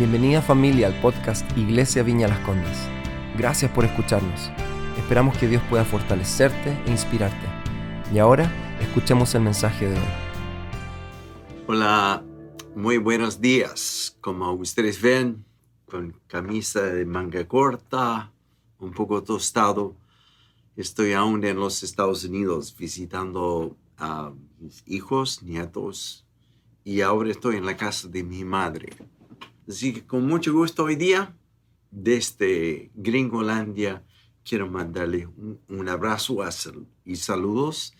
Bienvenida familia al podcast Iglesia Viña Las Condes. Gracias por escucharnos. Esperamos que Dios pueda fortalecerte e inspirarte. Y ahora escuchemos el mensaje de hoy. Hola, muy buenos días. Como ustedes ven, con camisa de manga corta, un poco tostado, estoy aún en los Estados Unidos visitando a mis hijos, nietos, y ahora estoy en la casa de mi madre. Así que con mucho gusto hoy día, desde Gringolandia, quiero mandarle un, abrazo y saludos.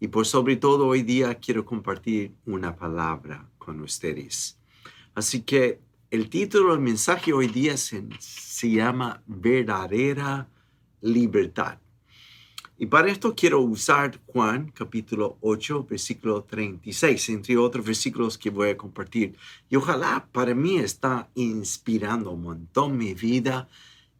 Y por sobre todo hoy día quiero compartir una palabra con ustedes. Así que el título del mensaje hoy día se, se llama Verdadera Libertad. Y para esto quiero usar Juan capítulo 8, versículo 36, entre otros versículos que voy a compartir. Y ojalá para mí está inspirando un montón mi vida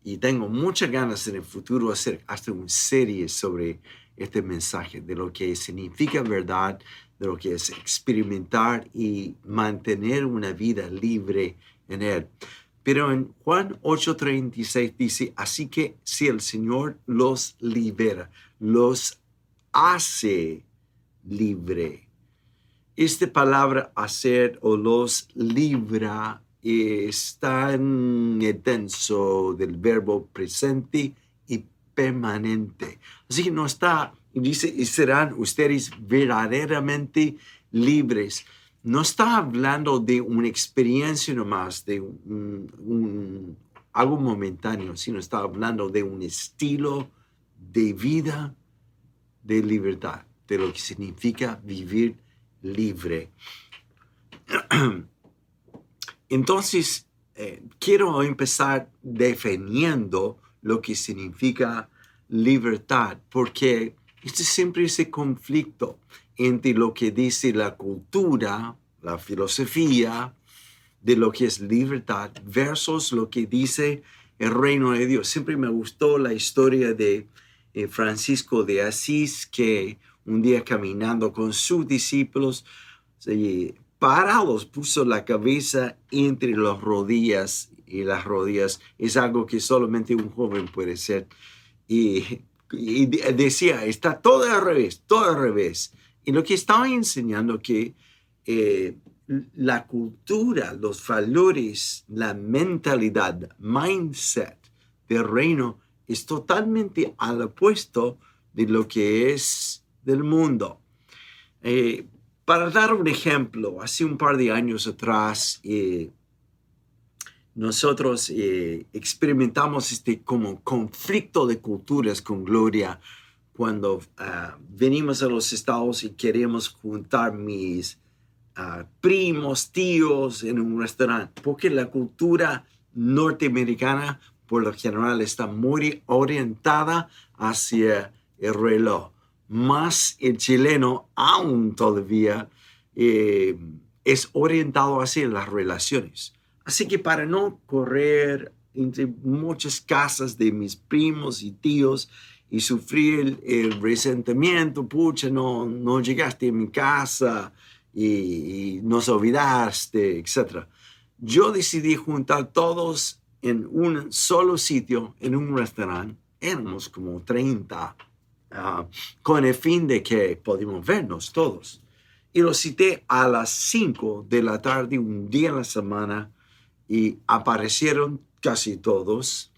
y tengo muchas ganas en el futuro hacer hasta una serie sobre este mensaje, de lo que significa verdad, de lo que es experimentar y mantener una vida libre en Él. Pero en Juan 8:36 dice, así que si el Señor los libera, los hace libre. Esta palabra hacer o los libra está en el tenso del verbo presente y permanente. Así que no está, dice, y serán ustedes verdaderamente libres. No está hablando de una experiencia nomás, de un, algo momentáneo, sino está hablando de un estilo de vida de libertad, de lo que significa vivir libre. Entonces, eh, quiero empezar definiendo lo que significa libertad, porque este siempre ese conflicto entre lo que dice la cultura, la filosofía, de lo que es libertad, versus lo que dice el reino de Dios. Siempre me gustó la historia de eh, Francisco de Asís, que un día caminando con sus discípulos, parados, puso la cabeza entre las rodillas y las rodillas. Es algo que solamente un joven puede ser. Y, decía, está todo al revés, todo al revés. Y lo que estaba enseñando que eh, la cultura, los valores, la mentalidad, mindset del reino es totalmente al opuesto de lo que es del mundo. Eh, para dar un ejemplo, hace un par de años atrás, eh, nosotros experimentamos este como conflicto de culturas con Gloria cuando ah, venimos a los estados y queremos juntar mis ah, primos, tíos en un restaurante, porque la cultura norteamericana por lo general está muy orientada hacia el reloj. Más el chileno aún todavía eh, es orientado hacia las relaciones. Así que para no correr entre muchas casas de mis primos y tíos y sufrir el, resentimiento, pucha, no, no llegaste a mi casa y, y nos olvidaste, etc. Yo decidí juntar todos en un solo sitio, en un restaurante, éramos como 30, ah, con el fin de que podíamos vernos todos. Y lo cité a las 5 de la tarde, un día en la semana, y aparecieron casi todos.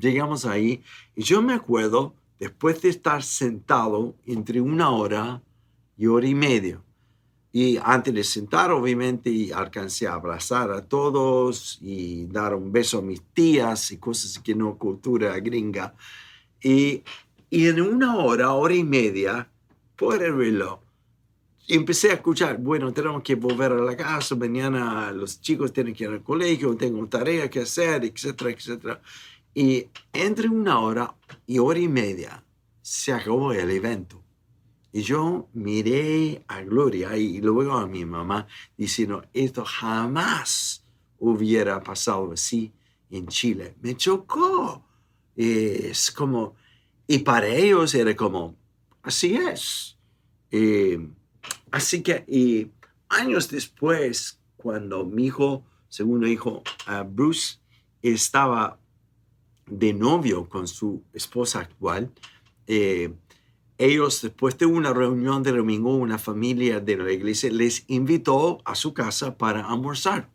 Llegamos ahí y yo me acuerdo, después de estar sentado entre una hora y hora y media, y antes de sentar, obviamente, alcancé a abrazar a todos y dar un beso a mis tías y cosas que no cultura gringa. Y, y en una hora, hora y media, por el reloj, empecé a escuchar, bueno, tenemos que volver a la casa, mañana los chicos tienen que ir al colegio, tengo tarea que hacer, etcétera, etcétera. Y entre una hora y hora y media se acabó el evento. Y yo miré a Gloria y luego a mi mamá diciendo, esto jamás hubiera pasado así en Chile. Me chocó. Es como, y para ellos era como, así es. así que y años después, cuando mi hijo segundo hijo, ah, Bruce, estaba de novio con su esposa actual. Eh, ellos, después de una reunión de domingo, una familia de la iglesia les invitó a su casa para almorzar.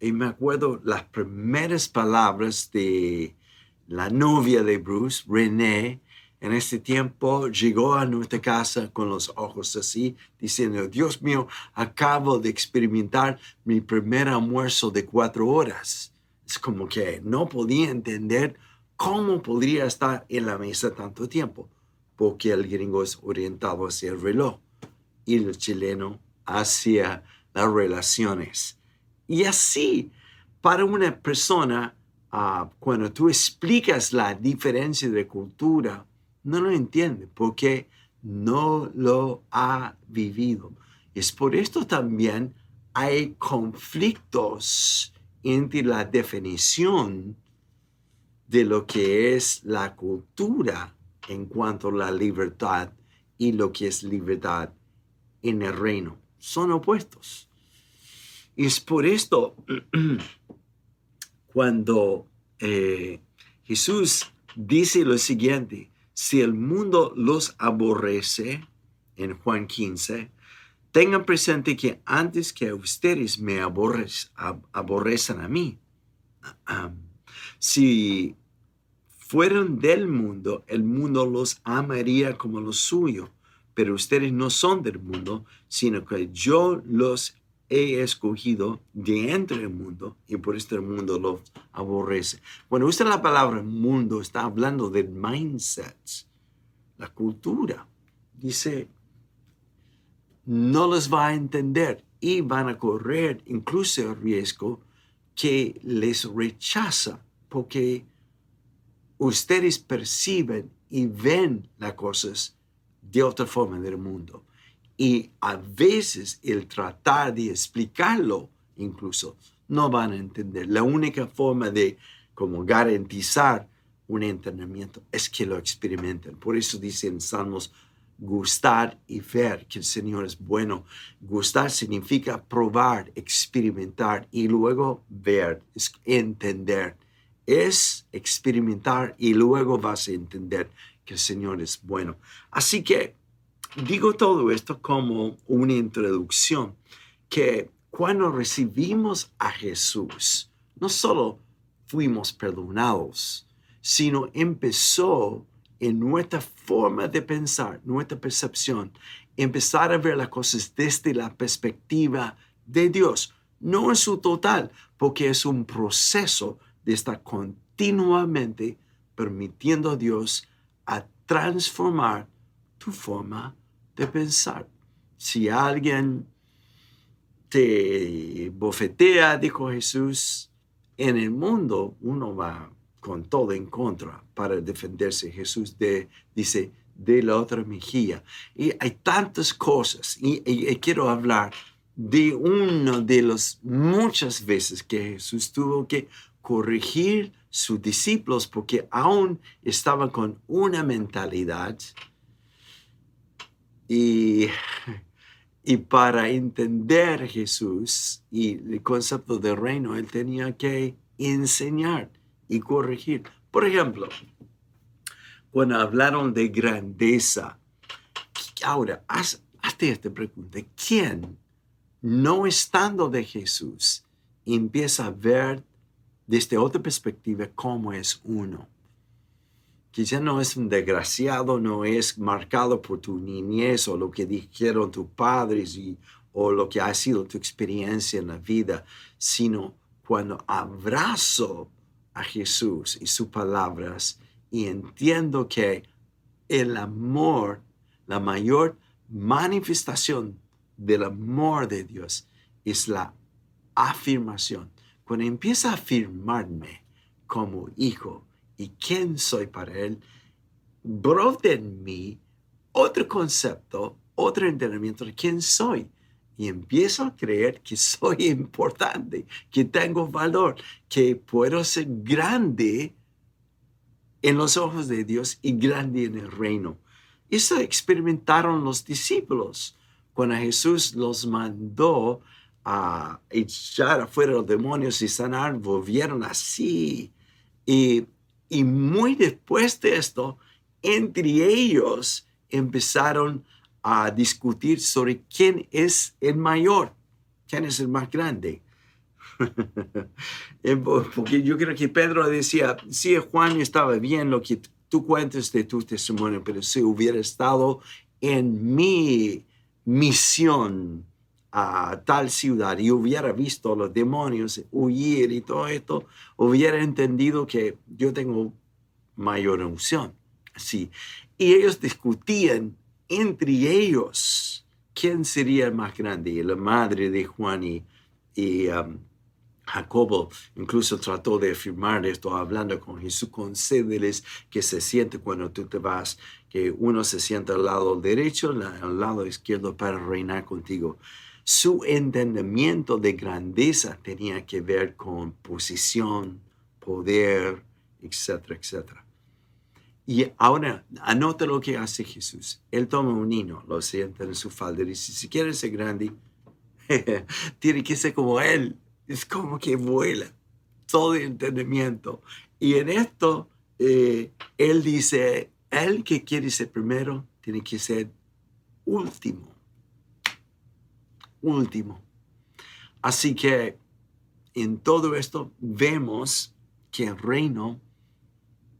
Y me acuerdo las primeras palabras de la novia de Bruce, Renee, en este tiempo llegó a nuestra casa con los ojos así, diciendo, Dios mío, acabo de experimentar mi primer almuerzo de cuatro horas. Es como que no podía entender cómo podría estar en la mesa tanto tiempo, porque el gringo es orientado hacia el reloj y el chileno hacia las relaciones. Y así, para una persona, ah, cuando tú explicas la diferencia de cultura, no lo entiende porque no lo ha vivido. Es por esto también hay conflictos entre la definición de lo que es la cultura en cuanto a la libertad y lo que es libertad en el reino. Son opuestos. Y es por esto cuando eh, Jesús dice lo siguiente, si el mundo los aborrece, en Juan 15, tengan presente que antes que ustedes me aborrecen a mí, si fueran del mundo, el mundo los amaría como lo suyo, pero ustedes no son del mundo, sino que yo los he escogido de entre el mundo y por esto el mundo lo aborrece. Cuando usa la palabra mundo, está hablando del mindset, la cultura. Dice, no les va a entender y van a correr incluso el riesgo que les rechaza porque ustedes perciben y ven las cosas de otra forma del mundo. Y a veces el tratar de explicarlo incluso no van a entender. La única forma de como garantizar un entrenamiento es que lo experimenten. Por eso dicen Salmos, gustar y ver que el Señor es bueno. Gustar significa probar, experimentar y luego ver, entender. Es experimentar y luego vas a entender que el Señor es bueno. Así que digo todo esto como una introducción, que cuando recibimos a Jesús, no solo fuimos perdonados, sino empezó en nuestra forma de pensar, nuestra percepción, empezar a ver las cosas desde la perspectiva de Dios, no en su total, porque es un proceso de estar continuamente permitiendo a Dios a transformar tu forma de pensar. Si alguien te bofetea, dijo Jesús, en el mundo uno va con todo en contra para defenderse. Jesús de, dice, de la otra mejilla. Y hay tantas cosas. Y, quiero hablar de una de las muchas veces que Jesús tuvo que corregir sus discípulos porque aún estaban con una mentalidad y, y para entender Jesús y el concepto de reino, él tenía que enseñar y corregir. Por ejemplo, cuando hablaron de grandeza, ahora, haz, hazte esta pregunta. ¿Quién, no estando de Jesús, empieza a ver desde otra perspectiva cómo es uno? Quizá no es un desgraciado, no es marcado por tu niñez o lo que dijeron tus padres y, o lo que ha sido tu experiencia en la vida, sino cuando abrazo a Jesús y sus palabras y entiendo que el amor, la mayor manifestación del amor de Dios es la afirmación. Cuando empieza a afirmarme como hijo, y quién soy para Él, brota en mí otro concepto, otro entendimiento de quién soy. Y empiezo a creer que soy importante, que tengo valor, que puedo ser grande en los ojos de Dios y grande en el reino. Eso experimentaron los discípulos cuando Jesús los mandó a echar afuera los demonios y sanar, volvieron así. Y, y muy después de esto, entre ellos empezaron a discutir sobre quién es el mayor, quién es el más grande. Porque yo creo que Pedro decía, sí, Juan estaba bien lo que tú cuentas de tu testimonio, pero si hubiera estado en mi misión a tal ciudad y hubiera visto a los demonios huir y todo esto, hubiera entendido que yo tengo mayor unción. Sí. Y ellos discutían entre ellos quién sería el más grande. Y la madre de Juan y, um, Jacobo incluso trató de afirmar esto hablando con Jesús, concédeles que se siente cuando tú te vas, que uno se sienta al lado derecho, al lado izquierdo para reinar contigo. Su entendimiento de grandeza tenía que ver con posición, poder, etcétera, etcétera. Y ahora, anota lo que hace Jesús. Él toma un niño, lo sienta en su falda y dice, si quieres ser grande, tiene que ser como Él. Es como que vuela todo el entendimiento. Y en esto, eh, Él dice, el que quiere ser primero, tiene que ser último. Último. Así que en todo esto vemos que el reino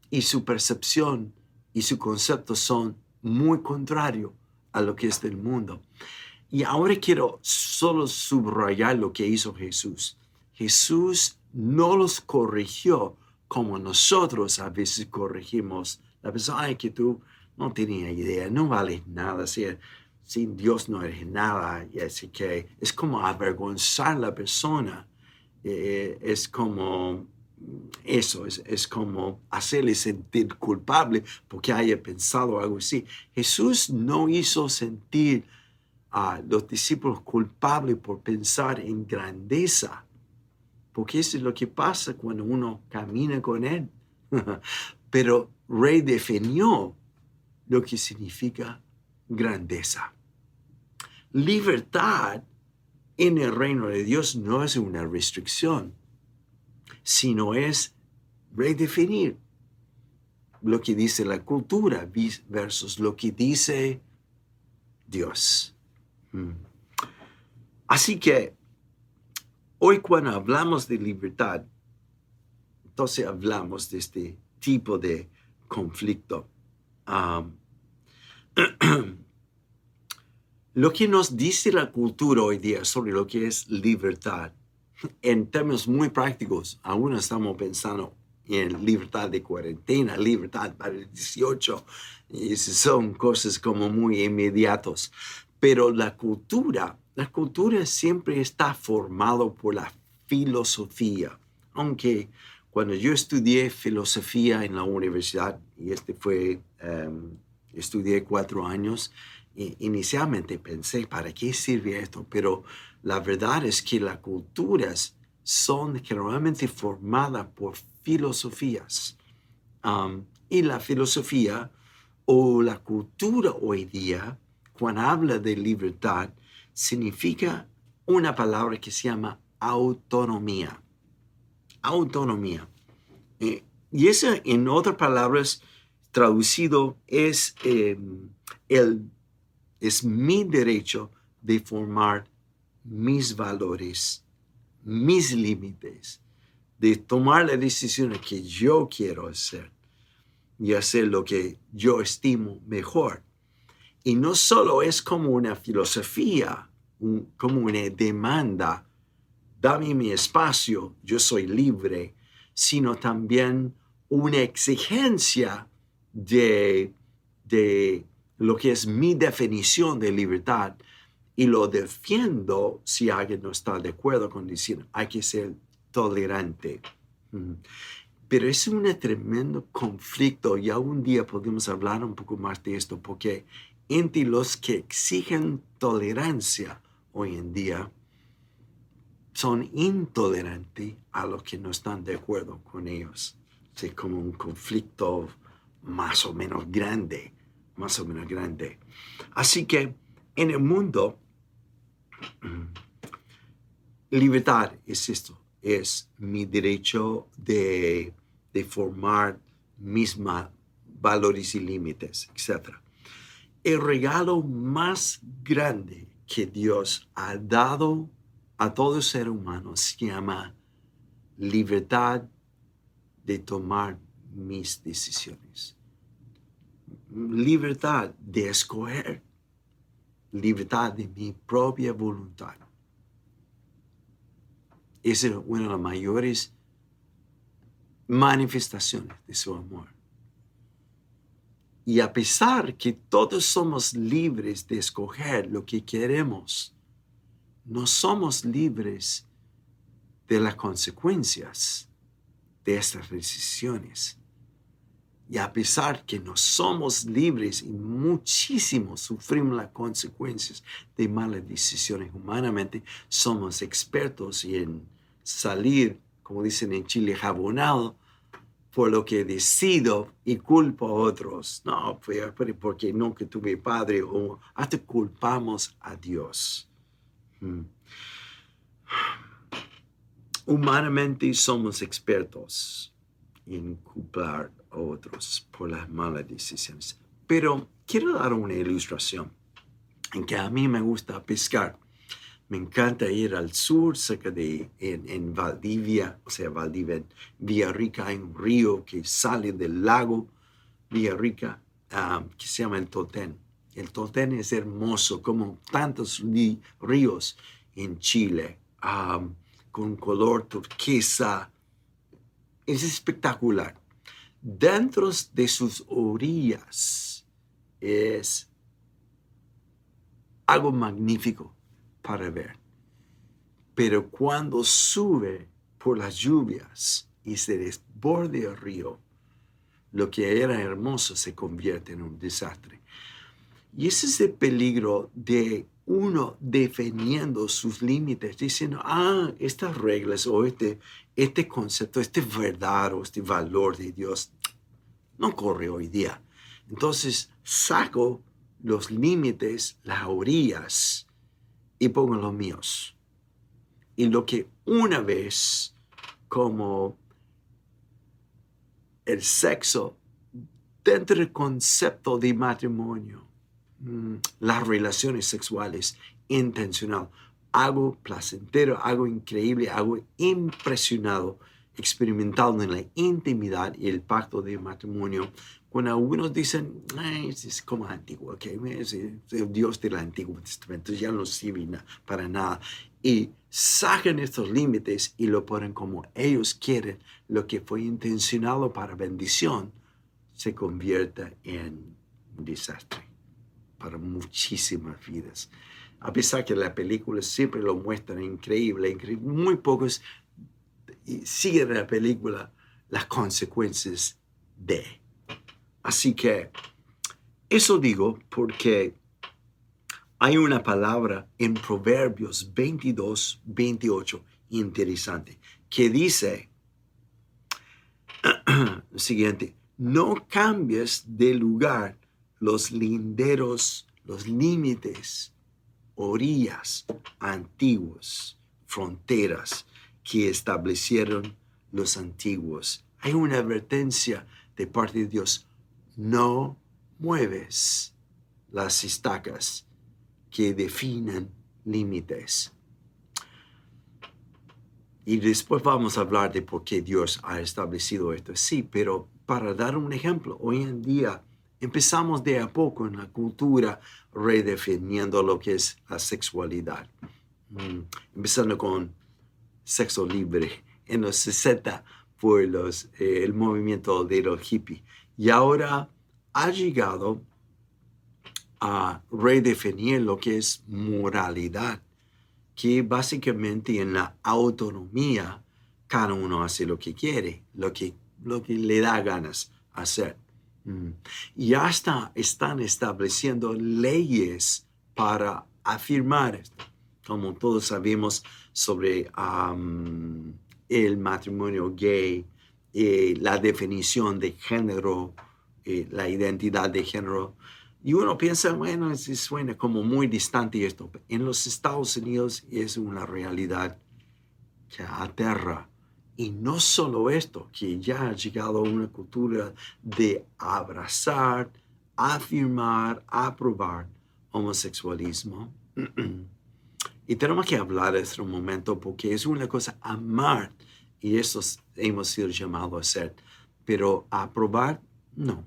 y su percepción y su concepto son muy contrarios a lo que es del mundo. Y ahora quiero solo subrayar lo que hizo Jesús. Jesús no los corrigió como nosotros a veces corregimos. La persona, ay, que tú no tenías idea, no vales nada, sin Dios no eres nada. Y así que es como avergonzar a la persona. Eh, es como eso es, como hacerle sentir culpable porque haya pensado algo así. Jesús no hizo sentir a los discípulos culpables por pensar en grandeza, porque eso es lo que pasa cuando uno camina con Él. Pero redefinió lo que significa grandeza. Libertad en el reino de Dios no es una restricción sino es redefinir lo que dice la cultura versus lo que dice Dios. Mm. Así que hoy cuando hablamos de libertad, entonces hablamos de este tipo de conflicto. lo que nos dice la cultura hoy día sobre lo que es libertad en términos muy prácticos, aún estamos pensando en libertad de cuarentena, libertad para el 18, y son cosas como muy inmediatos. Pero la cultura, la cultura siempre está formado por la filosofía, aunque cuando yo estudié filosofía en la universidad, y este fue, um, estudié cuatro años, inicialmente pensé, ¿para qué sirve esto? Pero la verdad es que las culturas son generalmente formadas por filosofías. Um, y la filosofía o la cultura hoy día, cuando habla de libertad, significa una palabra que se llama autonomía. Autonomía. Eh, y eso, en otras palabras, traducido es, em, el, es mi derecho de formar mis valores, mis límites, de tomar las decisiones que yo quiero hacer y hacer lo que yo estimo mejor. Y no solo es como una filosofía, como una demanda, dame mi espacio, yo soy libre, sino también una exigencia de, de lo que es mi definición de libertad y lo defiendo si alguien no está de acuerdo con decir hay que ser tolerante. Pero es un tremendo conflicto y algún día podemos hablar un poco más de esto porque entre los que exigen tolerancia hoy en día son intolerantes a los que no están de acuerdo con ellos. Es como un conflicto más o menos grande, más o menos grande. Así que en el mundo libertad es esto, es mi derecho de, de formar mis valores y límites, etc. El regalo más grande que Dios ha dado a todo ser humano se llama libertad de tomar mis decisiones. Libertad de escoger. Libertad de mi propia voluntad. Es una de las mayores manifestaciones de su amor. Y a pesar que todos somos libres de escoger lo que queremos, no somos libres de las consecuencias de estas decisiones. Y a pesar que no somos libres y muchísimo sufrimos las consecuencias de malas decisiones humanamente, somos expertos en salir, como dicen en Chile, jabonado por lo que decido y culpo a otros. No, porque que tuve padre o hasta culpamos a Dios. Hmm. Humanamente somos expertos en culpar otros por las malas decisiones. Pero quiero dar una ilustración en que a mí me gusta pescar. Me encanta ir al sur, cerca de en, Valdivia, o sea, Valdivia, en Villarrica, hay un río que sale del lago Villarrica, um, que se llama el Totén. El Totén es hermoso, como tantos ríos en Chile, um, con color turquesa. Es espectacular. Dentro de sus orillas es algo magnífico para ver. Pero cuando sube por las lluvias y se desborde el río, lo que era hermoso se convierte en un desastre. Y ese es el peligro de uno defendiendo sus límites, diciendo, ah, estas reglas o este, este concepto, este verdad o este valor de Dios no corre hoy día. Entonces saco los límites, las orillas, y pongo los míos. Y lo que una vez como el sexo dentro del concepto de matrimonio, mm, las relaciones sexuales intencional, algo placentero, algo increíble, algo impresionado, experimentado en la intimidad y el pacto de matrimonio cuando algunos dicen, es como antiguo, okay? es el Dios del Antiguo Testamento, ya no sirve para nada. Y sacan estos límites y lo ponen como ellos quieren, lo que fue intencionado para bendición se convierte en un desastre para muchísimas vidas. A pesar que la película siempre lo muestran increíble, increíble muy pocos siguen en la película las consecuencias de. Así que eso digo porque hay una palabra en Proverbios 22, 28 interesante que dice siguiente, no cambies de lugar los linderos, los límites, orillas antiguos, fronteras que establecieron los antiguos. Hay una advertencia de parte de Dios no mueves las estacas que definen límites. Y después vamos a hablar de por qué Dios ha establecido esto. Sí, pero para dar un ejemplo, hoy en día empezamos de a poco en la cultura redefiniendo lo que es la sexualidad. Mm, empezando con sexo libre en los 60 por los, eh, el movimiento de los hippies y ahora ha llegado a redefinir lo que es moralidad, que básicamente en la autonomía cada uno hace lo que quiere, lo que, lo que le da ganas hacer. Mm. Y hasta están estableciendo leyes para afirmar. Como todos sabemos sobre el matrimonio gay, eh, la definición de género, eh, la identidad de género. Y uno piensa, bueno, es, suena como muy distante esto. En los Estados Unidos es una realidad que aterra. Y no solo esto, que ya ha llegado a una cultura de abrazar, afirmar, aprobar homosexualismo. y tenemos que hablar de este momento porque es una cosa amar y eso hemos sido llamados a hacer, pero aprobar, no.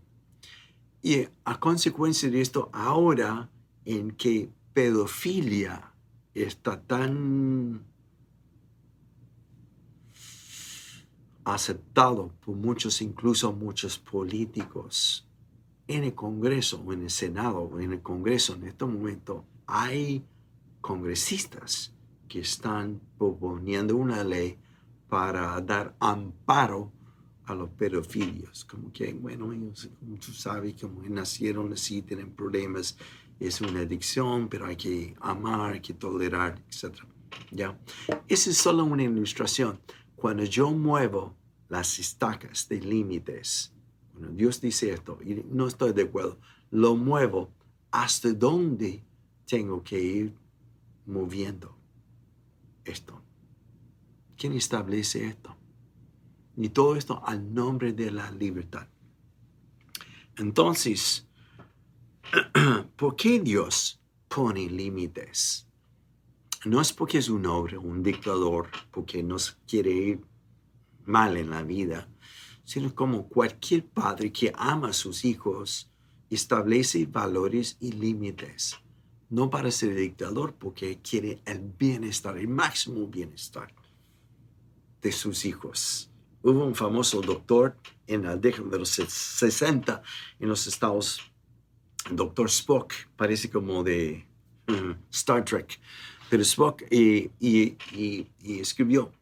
Y a consecuencia de esto, ahora en que pedofilia está tan aceptado por muchos, incluso muchos políticos, en el Congreso o en el Senado o en el Congreso en este momento hay congresistas que están proponiendo una ley para dar amparo a los pedofilios. Como que, bueno, ellos, como tú sabes, como nacieron así, tienen problemas, es una adicción, pero hay que amar, hay que tolerar, etc. ¿Ya? Esa es solo una ilustración. Cuando yo muevo las estacas de límites, bueno, Dios dice esto y no estoy de acuerdo. Lo muevo hasta dónde tengo que ir moviendo esto. ¿Quién establece esto? Y todo esto al nombre de la libertad. Entonces, ¿por qué Dios pone límites? No es porque es un hombre, un dictador, porque nos quiere ir mal en la vida, sino como cualquier padre que ama a sus hijos, establece valores y límites. No para ser dictador, porque quiere el bienestar, el máximo bienestar de sus hijos. Hubo un famoso doctor en la década de los 60 en los Estados doctor Spock, parece como de mm, Star Trek, pero Spock y, y, y escribió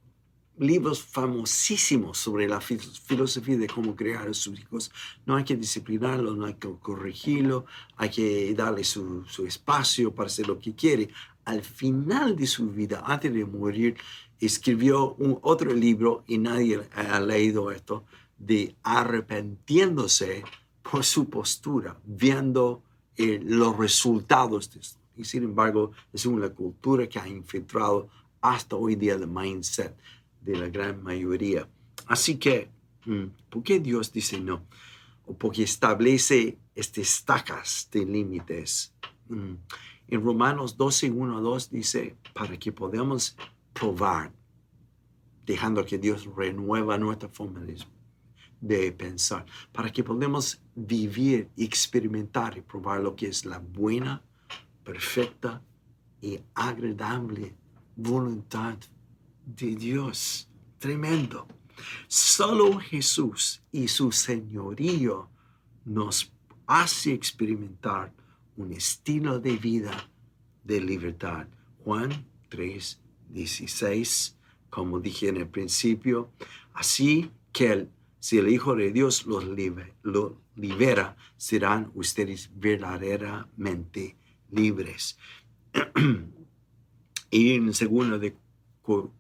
libros famosísimos sobre la filosofía de cómo crear a sus hijos. No hay que disciplinarlo, no hay que corregirlo, hay que darle su, su, espacio para hacer lo que quiere. Al final de su vida, antes de morir, escribió un otro libro, y nadie ha leído esto, de arrepentiéndose por su postura, viendo eh, los resultados de esto. Y sin embargo, es una cultura que ha infiltrado hasta hoy día el mindset de la gran mayoría. Así que, mm, ¿por qué Dios dice no? O porque establece estas estacas de límites. Mm, en Romanos 12, 1 a 2 dice, para que podamos probar, dejando que Dios renueva nuestra forma de, de pensar, para que podamos vivir, experimentar y probar lo que es la buena, perfecta y agradable voluntad de Dios. Tremendo. Solo Jesús y su señorío nos hace experimentar un estilo de vida de libertad. Juan 3, 16, como dije en el principio, así que si el Hijo de Dios los lo libera, serán ustedes verdaderamente libres. y en segundo de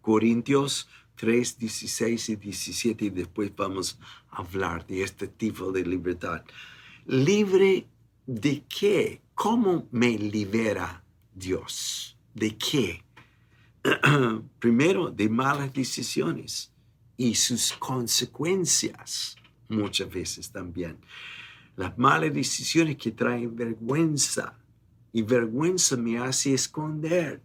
Corintios 3, 16 y 17 y después vamos a hablar de este tipo de libertad. ¿Libre de qué? ¿Cómo me libera Dios? ¿De qué? Primero, de malas decisiones y sus consecuencias muchas veces también. Las malas decisiones que traen vergüenza y vergüenza me hace esconder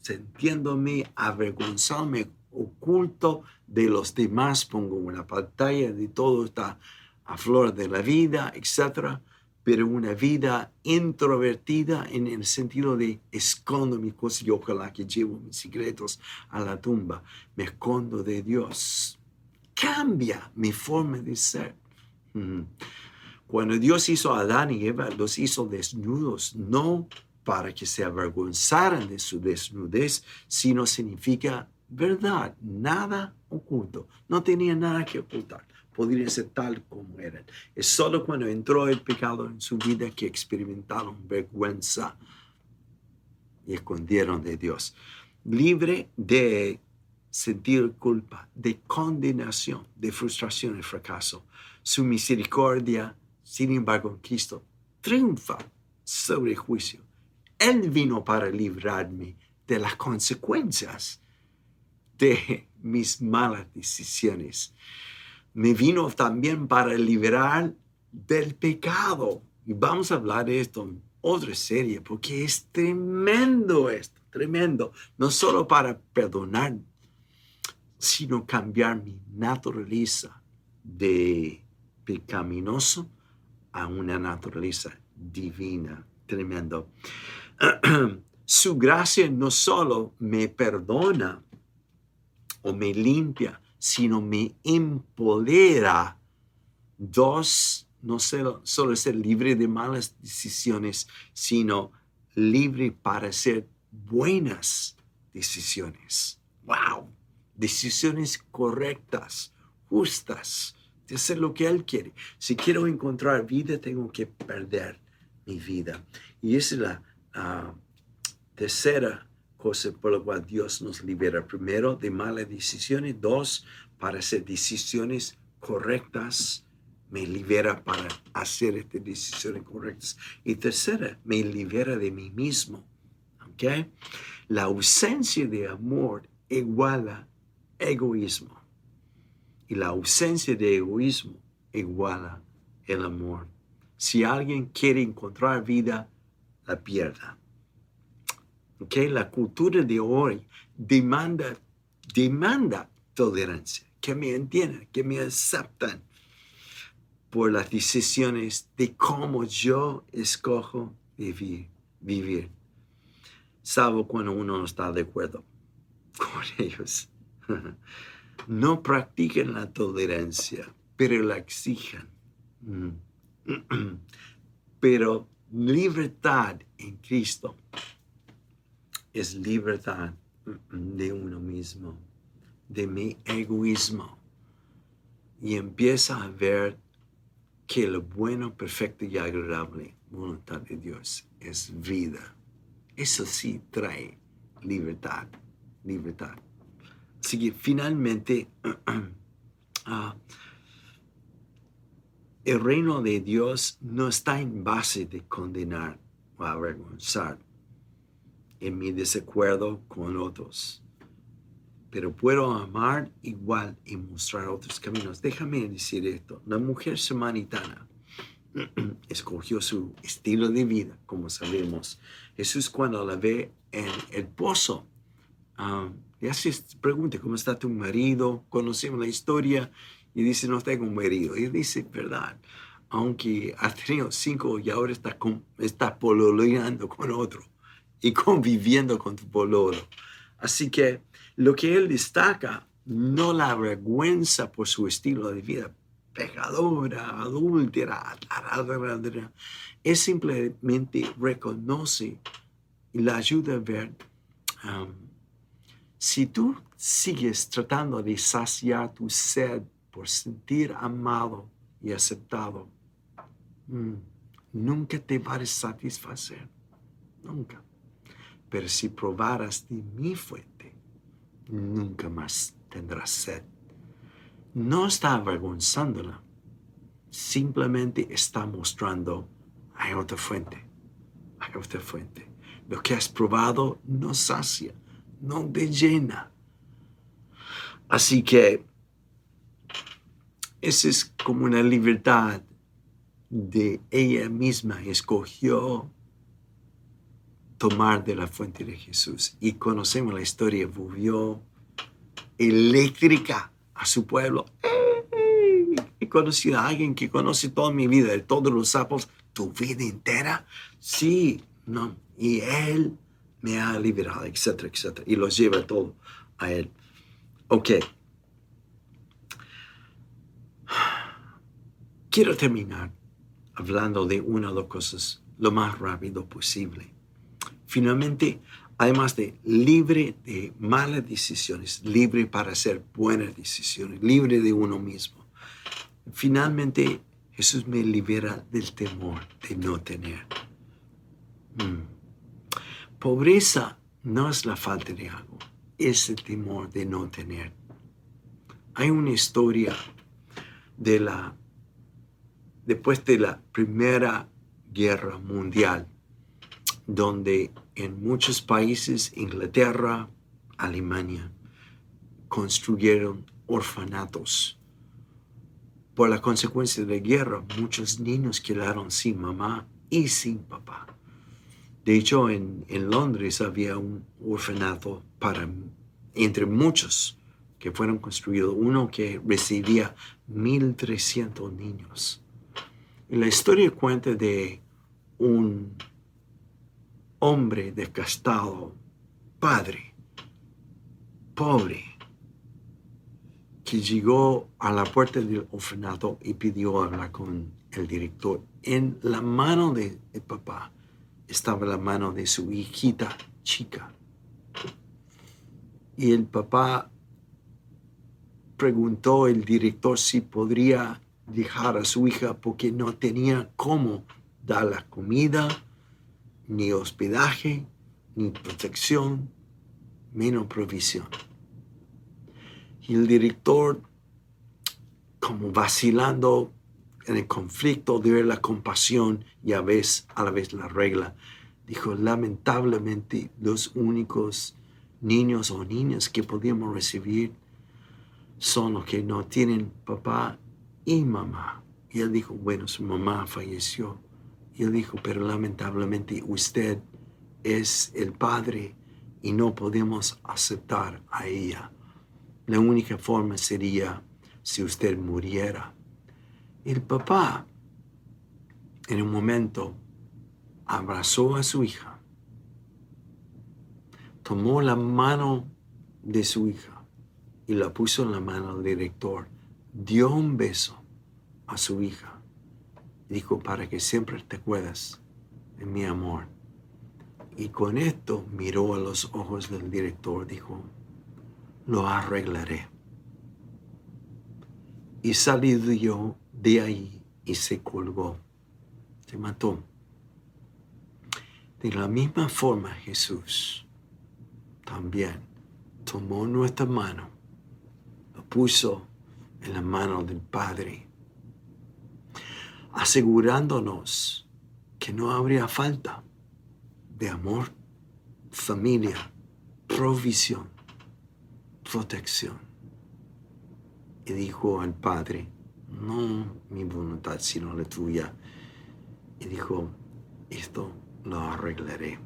sintiéndome avergonzado, oculto de los demás, pongo una pantalla de todo está a flor de la vida, etc. Pero una vida introvertida en el sentido de escondo mis cosas y ojalá que llevo mis secretos a la tumba, me escondo de Dios. Cambia mi forma de ser. Cuando Dios hizo a Adán y Eva, los hizo desnudos, no para que se avergonzaran de su desnudez, sino significa verdad, nada oculto. No tenía nada que ocultar. Podrían ser tal como eran. Es solo cuando entró el pecado en su vida que experimentaron vergüenza y escondieron de Dios. Libre de sentir culpa, de condenación, de frustración y fracaso. Su misericordia, sin embargo, Cristo triunfa sobre el juicio él vino para librarme de las consecuencias de mis malas decisiones. Me vino también para liberar del pecado. Y vamos a hablar de esto en otra serie, porque es tremendo esto, tremendo. No solo para perdonar, sino cambiar mi naturaleza de pecaminoso a una naturaleza divina. Tremendo. Su gracia no solo me perdona o me limpia, sino me empodera. Dos, no solo, solo ser libre de malas decisiones, sino libre para hacer buenas decisiones. ¡Wow! Decisiones correctas, justas, hacer lo que Él quiere. Si quiero encontrar vida, tengo que perder mi vida. Y esa es la tercera cosa por la cual Dios nos libera. Primero, de malas decisiones. Dos, para hacer decisiones correctas. Me libera para hacer estas decisiones correctas. Y tercera, me libera de mí mismo. La ausencia de amor iguala egoísmo. Y la ausencia de egoísmo iguala el amor. Si alguien quiere encontrar vida, la pierda. Okay? La cultura de hoy demanda, demanda tolerancia, que me entiendan, que me aceptan por las decisiones de cómo yo escojo vivir. vivir. Salvo cuando uno no está de acuerdo con ellos. No practiquen la tolerancia, pero la exijan. Mm. Pero libertad en Cristo es libertad de uno mismo, de mi egoísmo. Y empieza a ver que lo bueno, perfecto y agradable voluntad de Dios es vida. Eso sí trae libertad, libertad. Finalmente ah, el reino de Dios no está en base de condenar o avergonzar en mi desacuerdo con otros. Pero puedo amar igual y mostrar otros caminos. Déjame decir esto. La mujer samaritana escogió su estilo de vida, como sabemos. Jesús cuando la ve en el pozo, um, le hace pregunta, ¿cómo está tu marido? Conocemos la historia y dice, no tengo un marido. Y dice, verdad, aunque ha tenido cinco y ahora está, con, está pololeando con otro y conviviendo con tu pololo. Así que lo que él destaca, no la vergüenza por su estilo de vida pecadora, adúltera, es simplemente reconoce y la ayuda a ver, um, si tú sigues tratando de saciar tu sed por sentir amado y aceptado, mm, nunca te va a satisfacer, nunca. Pero si probaras de mi fuente, nunca más tendrás sed. No está avergonzándola, simplemente está mostrando, hay otra fuente, hay otra fuente. Lo que has probado no sacia, no te llena. Así que esa es como una libertad de ella misma, escogió tomar de la fuente de Jesús. Y conocemos la historia, volvió eléctrica a su pueblo. He conocido a alguien que conoce toda mi vida, de todos los sapos, tu vida entera. Sí, no. Y él me ha liberado, etcétera, etcétera. Y los lleva todo a él. Ok. Quiero terminar hablando de una o dos cosas lo más rápido posible. Finalmente, además de libre de malas decisiones, libre para hacer buenas decisiones, libre de uno mismo. Finalmente, Jesús me libera del temor de no tener. Mm. Pobreza no es la falta de algo, es el temor de no tener. Hay una historia de la, después de la Primera Guerra Mundial, donde en muchos países, Inglaterra, Alemania, construyeron orfanatos. Por la consecuencia de la guerra, muchos niños quedaron sin mamá y sin papá. De hecho, en, Londres había un orfanato para, entre muchos que fueron construidos, uno que recibía 1.300 niños. Y la historia cuenta de un hombre desgastado, padre, pobre, que llegó a la puerta del orfanato y pidió hablar con el director. En la mano de, de papá estaba la mano de su hijita chica. Y el papá preguntó el director si podría dejar a su hija porque no tenía cómo dar la comida, ni hospedaje, ni protección, menos provisión. Y el director, como vacilando en el conflicto de ver la compasión y a, vez, a la vez la regla, dijo, lamentablemente los únicos niños o niñas que podíamos recibir son los que no tienen papá y mamá. Y él dijo, bueno, su mamá falleció. Y él dijo, pero lamentablemente usted es el padre y no podemos aceptar a ella. La única forma sería si usted muriera. El papá, en un momento, abrazó a su hija, tomó la mano de su hija y la puso en la mano del director, dio un beso a su hija dijo, para que siempre te acuerdas de mi amor. Y con esto miró a los ojos del director, dijo, lo arreglaré. Y salió de ahí y se colgó, se mató. De la misma forma Jesús también tomó nuestra mano, lo puso en la mano del Padre, asegurándonos que no habría falta de amor, familia, provisión protección. Y dijo al Padre, no mi voluntad, sino la tuya. Y dijo, esto lo arreglaré.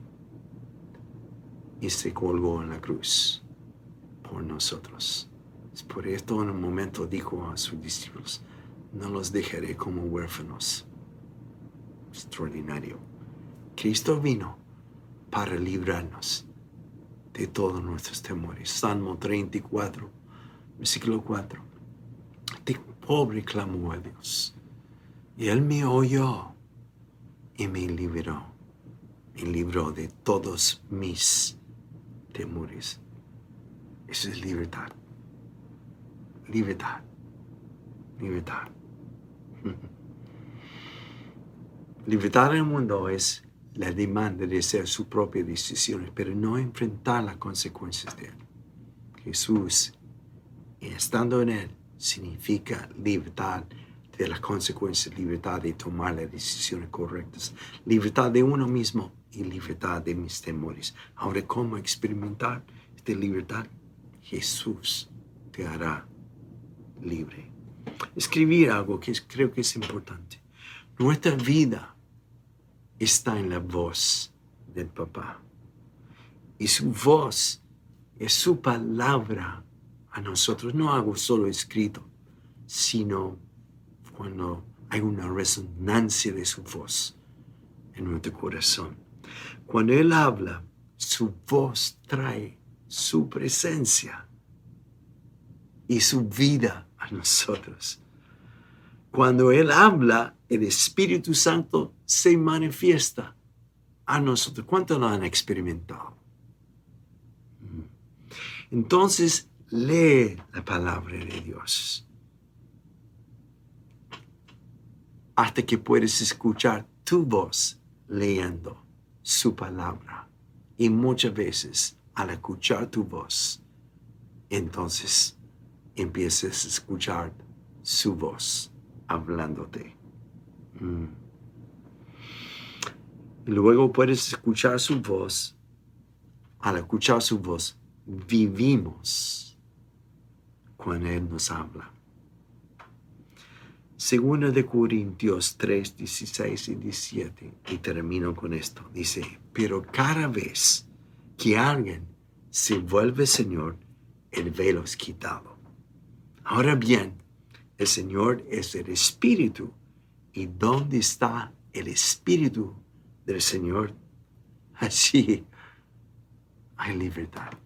Y se colgó en la cruz por nosotros. Por esto en un momento dijo a sus discípulos, no los dejaré como huérfanos. Extraordinario. Cristo vino para librarnos de todos nuestros temores. Salmo 34, versículo 4. Este pobre clamó a Dios y Él me oyó y me liberó. Me libró de todos mis temores. Eso es libertad. Libertad. Libertad. Libertad en el mundo es la demanda de hacer sus propias decisiones, pero no enfrentar las consecuencias de él. Jesús, estando en él, significa libertad de las consecuencias, libertad de tomar las decisiones correctas, libertad de uno mismo y libertad de mis temores. Ahora, ¿cómo experimentar esta libertad? Jesús te hará libre. Escribir algo que creo que es importante. Nuestra vida está en la voz del papá. Y su voz es su palabra a nosotros. No hago solo escrito, sino cuando hay una resonancia de su voz en nuestro corazón. Cuando Él habla, su voz trae su presencia y su vida a nosotros. Cuando Él habla, el Espíritu Santo se manifiesta a nosotros. ¿Cuánto lo han experimentado? Mm. Entonces, lee la palabra de Dios hasta que puedes escuchar tu voz leyendo su palabra. Y muchas veces, al escuchar tu voz, entonces empiezas a escuchar su voz hablándote. Mm. Luego puedes escuchar su voz. Al escuchar su voz, vivimos cuando Él nos habla. Segunda de Corintios 3, 16 y 17, y termino con esto, dice, pero cada vez que alguien se vuelve Señor, el velo es quitado. Ahora bien, el Señor es el Espíritu, y ¿dónde está el Espíritu del Señor? Allí hay libertad.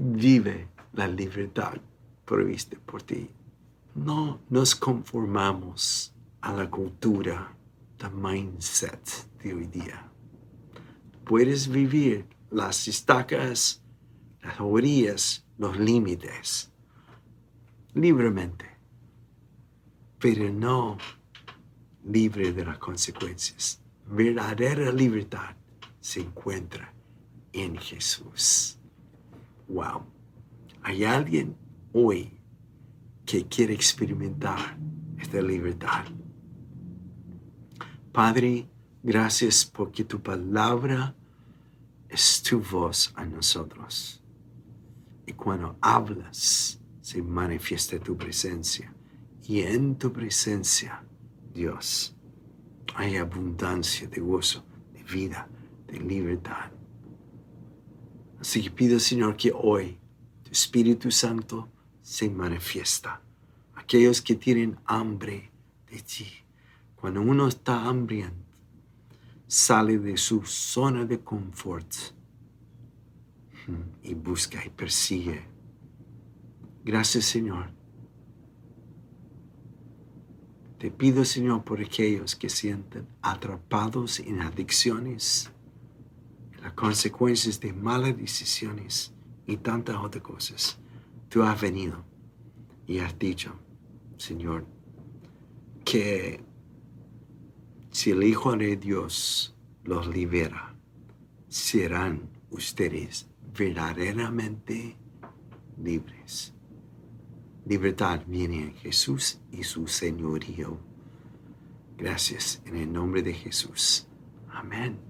Vive la libertad prevista por ti. No nos conformamos a la cultura, el mindset de hoy día. Puedes vivir las estacas, las orillas, los límites libremente, pero no libre de las consecuencias. Verdadera libertad se encuentra en Jesús wow, hay alguien hoy que quiere experimentar esta libertad. Padre, gracias porque tu palabra es tu voz a nosotros. Y cuando hablas, se manifiesta tu presencia. Y en tu presencia, Dios, hay abundancia de gozo, de vida, de libertad. Así que pido, Señor, que hoy tu Espíritu Santo se manifiesta. Aquellos que tienen hambre de ti. Cuando uno está hambriento, sale de su zona de confort y busca y persigue. Gracias, Señor. Te pido, Señor, por aquellos que sienten atrapados en adicciones las consecuencias de malas decisiones y tantas otras cosas. Tú has venido y has dicho, Señor, que si el Hijo de Dios los libera, serán ustedes verdaderamente libres. Libertad viene en Jesús y su señorío. Gracias en el nombre de Jesús. Amén.